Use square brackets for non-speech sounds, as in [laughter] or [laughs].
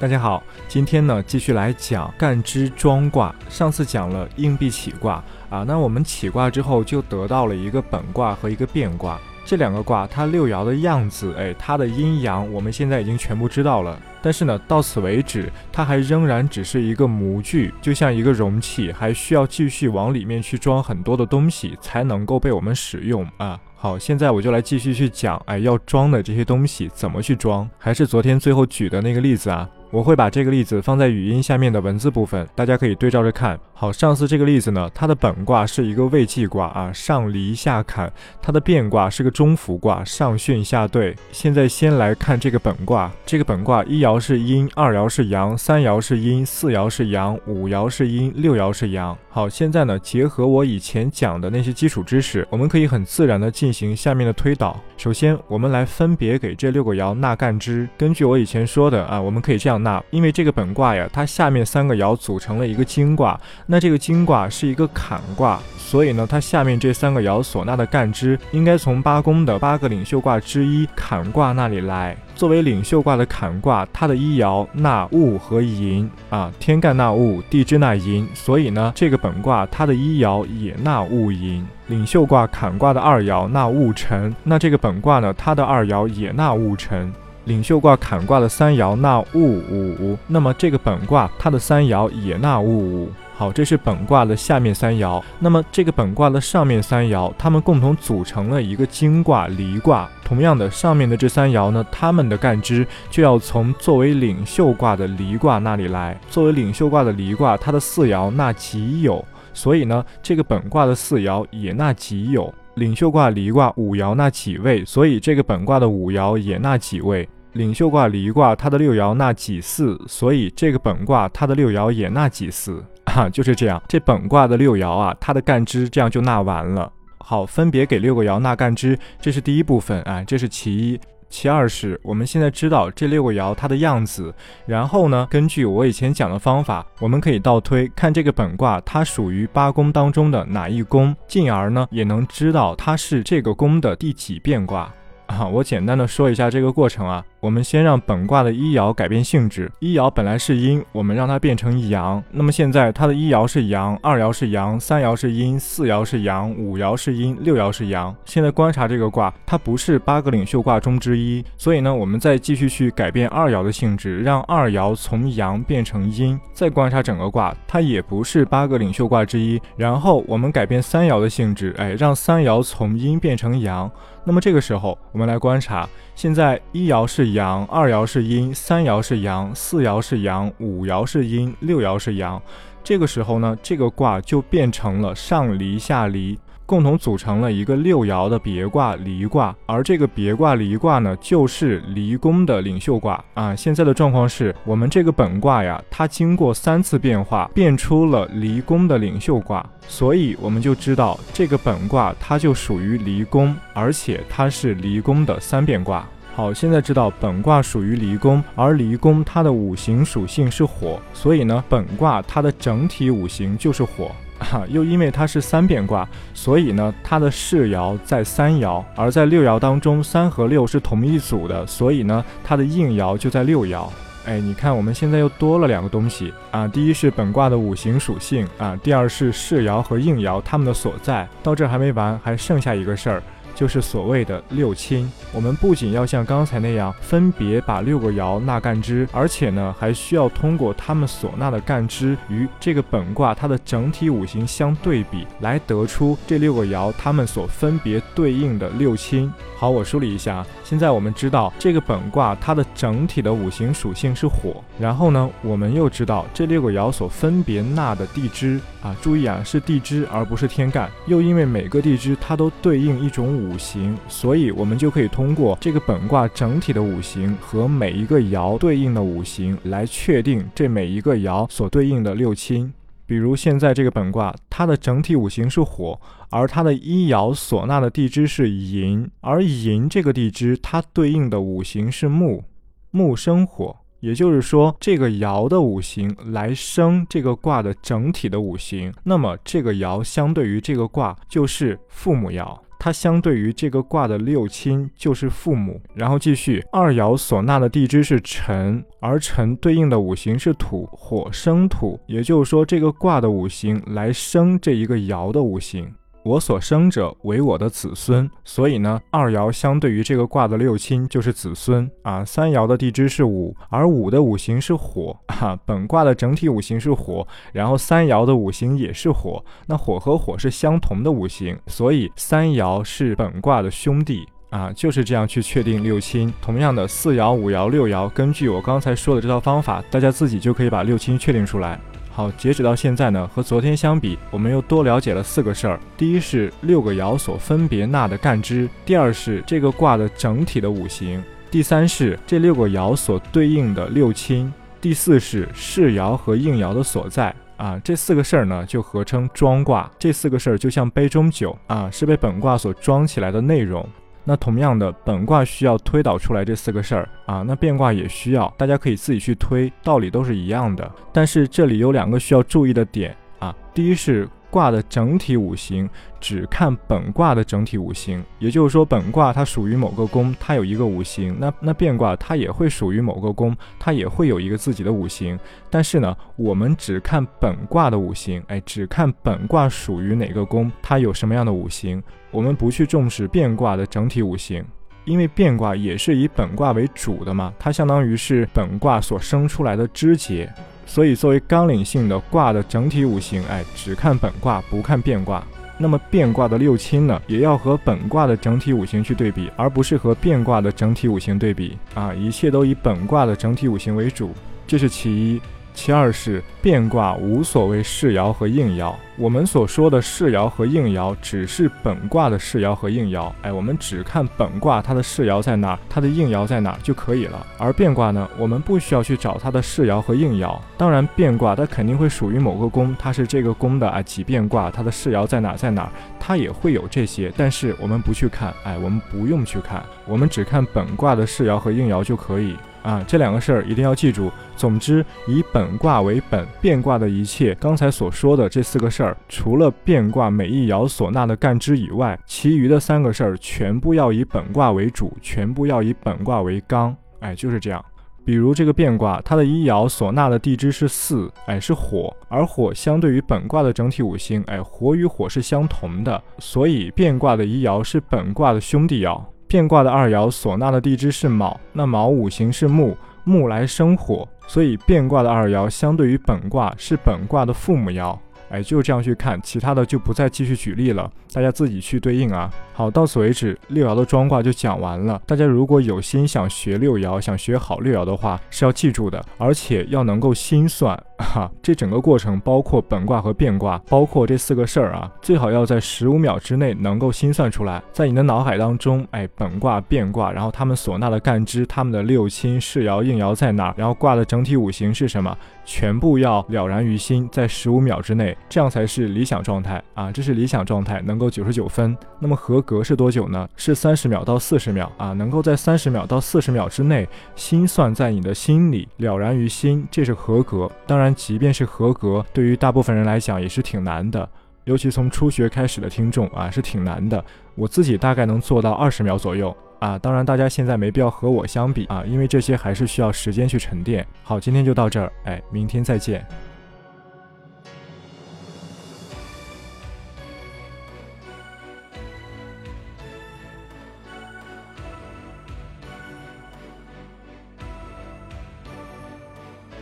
大家好，今天呢继续来讲干支装卦。上次讲了硬币起卦啊，那我们起卦之后就得到了一个本卦和一个变卦。这两个卦它六爻的样子，哎，它的阴阳我们现在已经全部知道了。但是呢，到此为止，它还仍然只是一个模具，就像一个容器，还需要继续往里面去装很多的东西才能够被我们使用啊。好，现在我就来继续去讲，哎，要装的这些东西怎么去装？还是昨天最后举的那个例子啊。我会把这个例子放在语音下面的文字部分，大家可以对照着看。好，上次这个例子呢，它的本卦是一个未济卦啊，上离下坎；它的变卦是个中孚卦，上巽下兑。现在先来看这个本卦，这个本卦一爻是阴，二爻是阳，三爻是阴，四爻是阳，五爻是阴，六爻是阳。好，现在呢，结合我以前讲的那些基础知识，我们可以很自然的进行下面的推导。首先，我们来分别给这六个爻纳干支。根据我以前说的啊，我们可以这样纳，因为这个本卦呀，它下面三个爻组成了一个金卦。那这个金卦是一个坎卦，所以呢，它下面这三个爻所纳的干支应该从八宫的八个领袖卦之一坎卦那里来。作为领袖卦的坎卦，它的一爻纳戊和寅啊，天干纳戊，地支纳寅，所以呢，这个本卦它的一爻也纳戊寅。领袖卦坎卦的二爻纳戊辰，那这个本卦呢，它的二爻也纳戊辰。领袖卦坎卦的三爻纳戊午，那么这个本卦它的三爻也纳戊午。好，这是本卦的下面三爻。那么这个本卦的上面三爻，它们共同组成了一个金卦离卦。同样的，上面的这三爻呢，它们的干支就要从作为领袖卦的离卦那里来。作为领袖卦的离卦，它的四爻纳己酉，所以呢，这个本卦的四爻也纳己酉。领袖卦离卦五爻纳己未，所以这个本卦的五爻也纳己未。领袖卦离卦，它的六爻纳己巳，所以这个本卦它的六爻也纳己巳 [laughs] 啊，就是这样。这本卦的六爻啊，它的干支这样就纳完了。好，分别给六个爻纳干支，这是第一部分啊，这是其一。其二是我们现在知道这六个爻它的样子，然后呢，根据我以前讲的方法，我们可以倒推看这个本卦它属于八宫当中的哪一宫，进而呢也能知道它是这个宫的第几变卦。啊，我简单的说一下这个过程啊。我们先让本卦的一爻改变性质，一爻本来是阴，我们让它变成阳。那么现在它的一爻是阳，二爻是阳，三爻是阴，四爻是阳，五爻是阴，六爻是阳。现在观察这个卦，它不是八个领袖卦中之一，所以呢，我们再继续去改变二爻的性质，让二爻从阳变成阴。再观察整个卦，它也不是八个领袖卦之一。然后我们改变三爻的性质，哎，让三爻从阴变成阳。那么这个时候，我们来观察，现在一爻是阳，二爻是阴，三爻是阳，四爻是阳，五爻是阴，六爻是阳。这个时候呢，这个卦就变成了上离下离。共同组成了一个六爻的别卦离卦，而这个别卦离卦呢，就是离宫的领袖卦啊。现在的状况是我们这个本卦呀，它经过三次变化，变出了离宫的领袖卦，所以我们就知道这个本卦它就属于离宫，而且它是离宫的三变卦。好，现在知道本卦属于离宫，而离宫它的五行属性是火，所以呢，本卦它的整体五行就是火。[laughs] 哈，又因为它是三变卦，所以呢，它的世爻在三爻，而在六爻当中，三和六是同一组的，所以呢，它的应爻就在六爻。哎，你看，我们现在又多了两个东西啊，第一是本卦的五行属性啊，第二是世爻和应爻它们的所在。到这还没完，还剩下一个事儿。就是所谓的六亲，我们不仅要像刚才那样分别把六个爻纳干支，而且呢，还需要通过他们所纳的干支与这个本卦它的整体五行相对比，来得出这六个爻它们所分别对应的六亲。好，我梳理一下，现在我们知道这个本卦它的整体的五行属性是火，然后呢，我们又知道这六个爻所分别纳的地支啊，注意啊，是地支而不是天干，又因为每个地支它都对应一种五。五行，所以我们就可以通过这个本卦整体的五行和每一个爻对应的五行来确定这每一个爻所对应的六亲。比如现在这个本卦，它的整体五行是火，而它的一爻所纳的地支是寅，而寅这个地支它对应的五行是木，木生火。也就是说，这个爻的五行来生这个卦的整体的五行，那么这个爻相对于这个卦就是父母爻。它相对于这个卦的六亲就是父母。然后继续，二爻所纳的地支是辰，而辰对应的五行是土，火生土，也就是说这个卦的五行来生这一个爻的五行。我所生者为我的子孙，所以呢，二爻相对于这个卦的六亲就是子孙啊。三爻的地支是午，而午的五行是火啊。本卦的整体五行是火，然后三爻的五行也是火，那火和火是相同的五行，所以三爻是本卦的兄弟啊。就是这样去确定六亲。同样的，四爻、五爻、六爻，根据我刚才说的这套方法，大家自己就可以把六亲确定出来。好，截止到现在呢，和昨天相比，我们又多了解了四个事儿。第一是六个爻所分别纳的干支，第二是这个卦的整体的五行，第三是这六个爻所对应的六亲，第四是世爻和应爻的所在。啊，这四个事儿呢，就合称庄卦。这四个事儿就像杯中酒啊，是被本卦所装起来的内容。那同样的，本卦需要推导出来这四个事儿啊，那变卦也需要，大家可以自己去推，道理都是一样的。但是这里有两个需要注意的点啊，第一是。卦的整体五行只看本卦的整体五行，也就是说，本卦它属于某个宫，它有一个五行。那那变卦它也会属于某个宫，它也会有一个自己的五行。但是呢，我们只看本卦的五行，哎，只看本卦属于哪个宫，它有什么样的五行，我们不去重视变卦的整体五行，因为变卦也是以本卦为主的嘛，它相当于是本卦所生出来的枝节。所以，作为纲领性的卦的整体五行，哎，只看本卦不看变卦。那么变卦的六亲呢，也要和本卦的整体五行去对比，而不是和变卦的整体五行对比啊！一切都以本卦的整体五行为主，这是其一。其二是变卦无所谓世爻和应爻，我们所说的世爻和应爻只是本卦的世爻和应爻，哎，我们只看本卦它的世爻在哪，它的应爻在哪就可以了。而变卦呢，我们不需要去找它的世爻和应爻。当然，变卦它肯定会属于某个宫，它是这个宫的啊几变卦，它的世爻在哪在哪，它也会有这些，但是我们不去看，哎，我们不用去看，我们只看本卦的世爻和应爻就可以。啊，这两个事儿一定要记住。总之，以本卦为本，变卦的一切，刚才所说的这四个事儿，除了变卦每一爻所纳的干支以外，其余的三个事儿全部要以本卦为主，全部要以本卦为纲。哎，就是这样。比如这个变卦，它的一爻所纳的地支是巳，哎，是火，而火相对于本卦的整体五行，哎，火与火是相同的，所以变卦的一爻是本卦的兄弟爻。变卦的二爻所纳的地支是卯，那卯五行是木，木来生火，所以变卦的二爻相对于本卦是本卦的父母爻。哎，就这样去看，其他的就不再继续举例了，大家自己去对应啊。好，到此为止，六爻的庄卦就讲完了。大家如果有心想学六爻，想学好六爻的话，是要记住的，而且要能够心算。哈，这整个过程包括本卦和变卦，包括这四个事儿啊，最好要在十五秒之内能够心算出来，在你的脑海当中，哎，本卦、变卦，然后他们所纳的干支，他们的六亲、世爻、应爻在哪儿，然后卦的整体五行是什么，全部要了然于心，在十五秒之内，这样才是理想状态啊，这是理想状态，能够九十九分。那么合格是多久呢？是三十秒到四十秒啊，能够在三十秒到四十秒之内心算在你的心里了然于心，这是合格。当然即便是合格，对于大部分人来讲也是挺难的，尤其从初学开始的听众啊，是挺难的。我自己大概能做到二十秒左右啊，当然大家现在没必要和我相比啊，因为这些还是需要时间去沉淀。好，今天就到这儿，哎，明天再见。